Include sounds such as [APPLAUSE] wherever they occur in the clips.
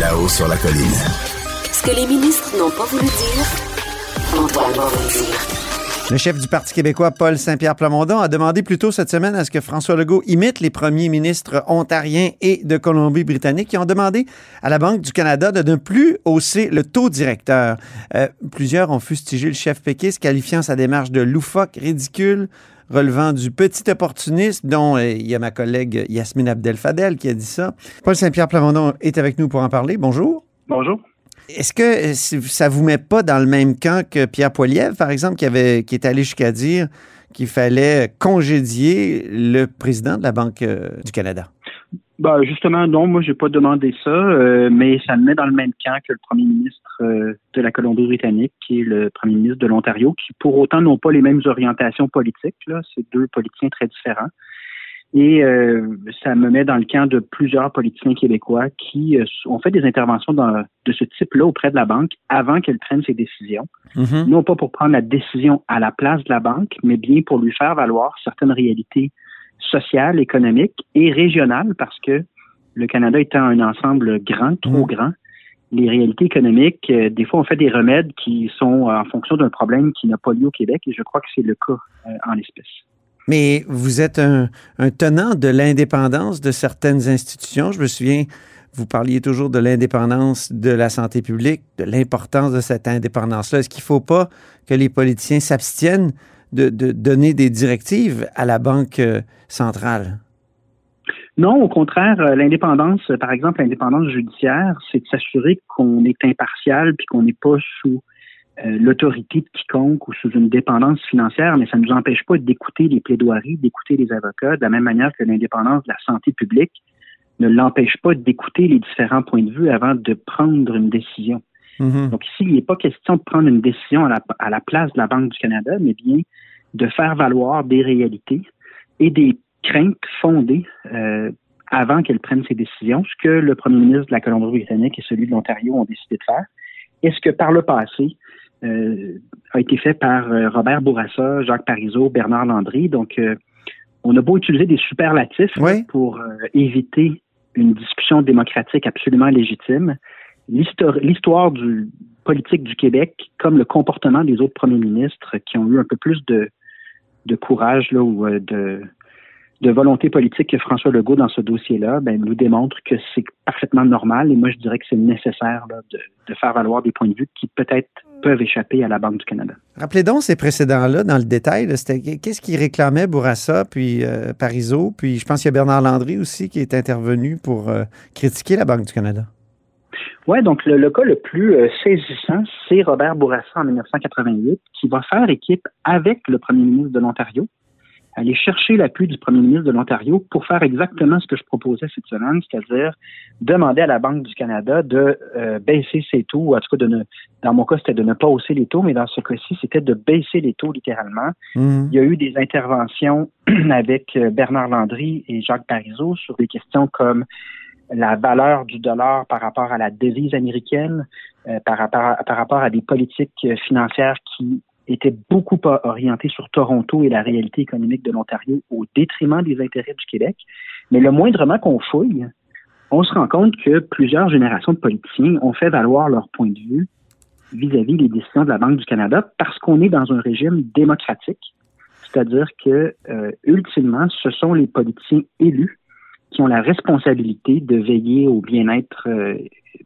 Là-haut sur la colline. Ce que les ministres n'ont pas voulu dire, Antoine va vous le dire. Le chef du Parti québécois, Paul Saint-Pierre Plamondon, a demandé plus tôt cette semaine à ce que François Legault imite les premiers ministres ontariens et de Colombie-Britannique qui ont demandé à la Banque du Canada de ne plus hausser le taux directeur. Euh, plusieurs ont fustigé le chef péquiste, qualifiant sa démarche de loufoque, ridicule, relevant du petit opportunisme, dont euh, il y a ma collègue Yasmine Abdel-Fadel qui a dit ça. Paul Saint-Pierre Plamondon est avec nous pour en parler. Bonjour. Bonjour. Est-ce que euh, ça vous met pas dans le même camp que Pierre Poilievre, par exemple, qui, avait, qui est allé jusqu'à dire qu'il fallait congédier le président de la Banque euh, du Canada? Ben, justement, non, moi, j'ai pas demandé ça, euh, mais ça me met dans le même camp que le premier ministre de la Colombie-Britannique, qui est le premier ministre de l'Ontario, qui pour autant n'ont pas les mêmes orientations politiques. Là, c'est deux politiciens très différents. Et euh, ça me met dans le camp de plusieurs politiciens québécois qui euh, ont fait des interventions de ce type-là auprès de la banque avant qu'elle prenne ses décisions. Mm-hmm. Non pas pour prendre la décision à la place de la banque, mais bien pour lui faire valoir certaines réalités sociales, économiques et régionales, parce que le Canada étant un ensemble grand, trop mm-hmm. grand, les réalités économiques, euh, des fois, on fait des remèdes qui sont en fonction d'un problème qui n'a pas lieu au Québec, et je crois que c'est le cas en l'espèce. Mais vous êtes un, tenant de l'indépendance de certaines institutions. Je me souviens, vous parliez toujours de l'indépendance de la santé publique, de l'importance de cette indépendance-là. Est-ce qu'il ne faut pas que les politiciens s'abstiennent de, donner des directives à la Banque euh, centrale? Non, au contraire, euh, l'indépendance, par exemple, l'indépendance judiciaire, c'est de s'assurer qu'on est impartial puis qu'on n'est pas sous euh, l'autorité de quiconque ou sous une dépendance financière, mais ça ne nous empêche pas d'écouter les plaidoiries, d'écouter les avocats, de la même manière que l'indépendance de la santé publique ne l'empêche pas d'écouter les différents points de vue avant de prendre une décision. Mm-hmm. Donc ici, il n'est pas question de prendre une décision à la, place de la Banque du Canada, mais bien de faire valoir des réalités et des craintes fondées euh, avant qu'elle prenne ses décisions, ce que le premier ministre de la Colombie-Britannique et celui de l'Ontario ont décidé de faire. Est-ce que par le passé, euh, a été fait par euh, Robert Bourassa, Jacques Parizeau, Bernard Landry. Donc, euh, on a beau utiliser des superlatifs pour éviter une discussion démocratique absolument légitime. L'histoire du politique du Québec, comme le comportement des autres premiers ministres qui ont eu un peu plus de, de courage là, ou de, de volonté politique que François Legault dans ce dossier-là, ben, nous démontre que c'est parfaitement normal et moi je dirais que c'est nécessaire de, de, faire valoir des points de vue qui peut-être peuvent échapper à la Banque du Canada. Rappelez donc ces précédents-là dans le détail. Qu'est-ce qui réclamait Bourassa, puis euh, Parizeau, puis je pense qu'il y a Bernard Landry aussi qui est intervenu pour euh, critiquer la Banque du Canada. Oui, donc le, le, cas le plus euh, saisissant, c'est Robert Bourassa en 1988 qui va faire équipe avec le premier ministre de l'Ontario, aller chercher l'appui du premier ministre de l'Ontario pour faire exactement ce que je proposais cette semaine, c'est-à-dire demander à la Banque du Canada de euh, baisser ses taux, ou en tout cas, de ne, dans mon cas, c'était de ne pas hausser les taux, mais dans ce cas-ci, c'était de baisser les taux littéralement. Mhm. Il y a eu des interventions [CLEARS THROAT] avec euh, Bernard Landry et Jacques Parizeau sur des questions comme la valeur du dollar par rapport à la devise américaine, euh, par, rapport par rapport à des politiques financières qui était beaucoup orienté sur Toronto et la réalité économique de l'Ontario au détriment des intérêts du Québec. Mais le moindrement qu'on fouille, on se rend compte que plusieurs générations de politiciens ont fait valoir leur point de vue vis-à-vis des décisions de la Banque du Canada parce qu'on est dans un régime démocratique, c'est-à-dire que euh, ultimement, ce sont les politiciens élus qui ont la responsabilité de veiller au bien-être euh,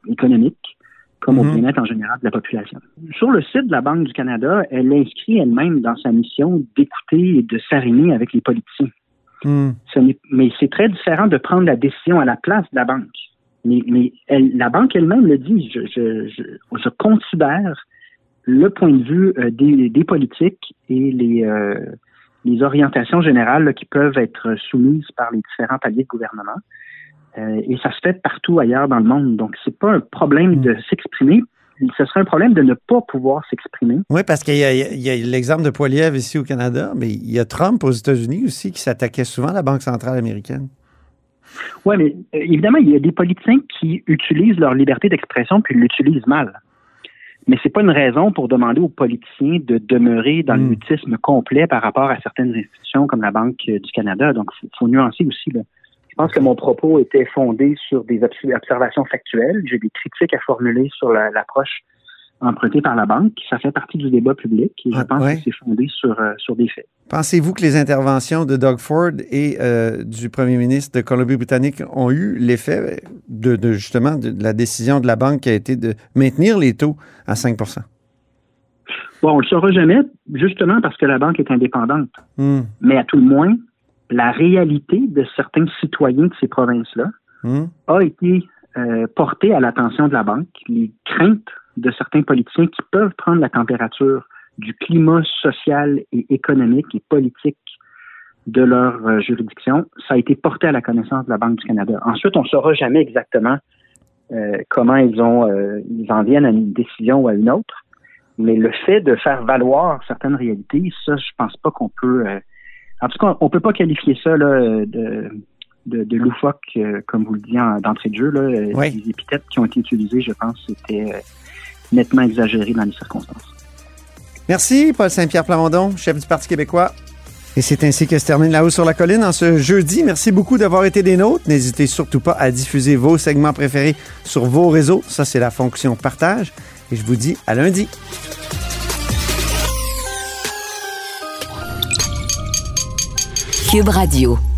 économique, comme au mhm. bien-être en général de la population. Sur le site de la Banque du Canada, elle inscrit elle-même dans sa mission d'écouter et de s'arrimer avec les politiciens. Mhm. mais c'est très différent de prendre la décision à la place de la banque. Mais, la banque elle-même le dit, je, considère le point de vue euh, des, politiques et les, euh, les orientations générales qui peuvent être soumises par les différents paliers de gouvernement. Euh, et ça se fait partout ailleurs dans le monde. Donc, c'est pas un problème de s'exprimer. Ce serait un problème de ne pas pouvoir s'exprimer. Oui, parce qu'il y a, l'exemple de Poiliev ici au Canada, mais il y a Trump aux États-Unis aussi qui s'attaquait souvent à la Banque centrale américaine. Oui, mais euh, évidemment, il y a des politiciens qui utilisent leur liberté d'expression puis l'utilisent mal. Mais c'est pas une raison pour demander aux politiciens de demeurer dans le hmm. mutisme complet par rapport à certaines institutions comme la Banque du Canada. Donc, il faut, nuancer aussi. Là Je pense que mon propos était fondé sur des observations factuelles. J'ai des critiques à formuler sur l'approche empruntée par la banque. Ça fait partie du débat public et je pense que c'est fondé sur, euh, sur des faits. Pensez-vous que les interventions de Doug Ford et euh, du premier ministre de Colombie-Britannique ont eu l'effet de, justement de, la décision de la banque qui a été de maintenir les taux à 5% Bon, on ne le saura jamais, justement parce que la banque est indépendante. Hmm. Mais à tout le moins, la réalité de certains citoyens de ces provinces-là hmm. a été euh, portée à l'attention de la banque. Les craintes de certains politiciens qui peuvent prendre la température du climat social et économique et politique de leur euh, juridiction, ça a été porté à la connaissance de la Banque du Canada. Ensuite, on ne saura jamais exactement euh, comment ils ont ils en viennent à une décision ou à une autre. Mais le fait de faire valoir certaines réalités, ça, je pense pas qu'on peut. Euh, en tout cas, on peut pas qualifier ça là, de, de, loufoque, euh, comme vous le dites d'entrée de jeu. Là. Euh, les épithètes qui ont été utilisées, je pense, c'était nettement exagéré dans les circonstances. Merci, Paul Saint-Pierre Plamondon, chef du Parti québécois. Et c'est ainsi que se termine La Haut sur la Colline en ce jeudi. Merci beaucoup d'avoir été des nôtres. N'hésitez surtout pas à diffuser vos segments préférés sur vos réseaux. Ça, c'est la fonction partage. Et je vous dis à lundi. Cube Radio.